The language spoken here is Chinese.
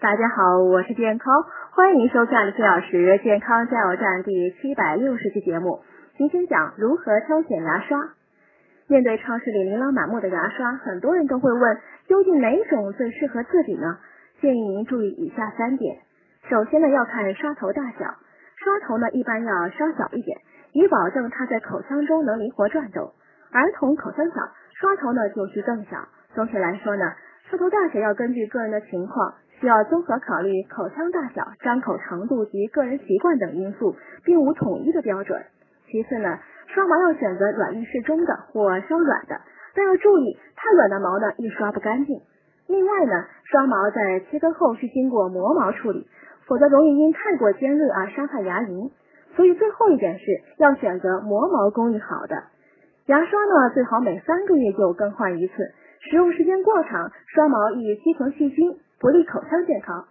大家好，我是健康，欢迎收看四小时健康加油站第七百六十期节目。今天讲如何挑选牙刷。面对超市里琳琅满目的牙刷，很多人都会问，究竟哪种最适合自己呢？建议您注意以下三点。首先呢，要看刷头大小，刷头呢一般要稍小一点，以保证它在口腔中能灵活转动。儿童口腔小，刷头呢就需更小。总体来说呢，刷头大小要根据个人的情况。需要综合考虑口腔大小、张口长度及个人习惯等因素，并无统一的标准。其次呢，刷毛要选择软硬适中的或稍软的，但要注意太软的毛呢易刷不干净。另外呢，刷毛在切割后需经过磨毛处理，否则容易因太过尖锐而伤害牙龈。所以最后一点是要选择磨毛工艺好的牙刷呢，最好每三个月就更换一次，使用时间过长，刷毛易积存细菌。不利口腔健康。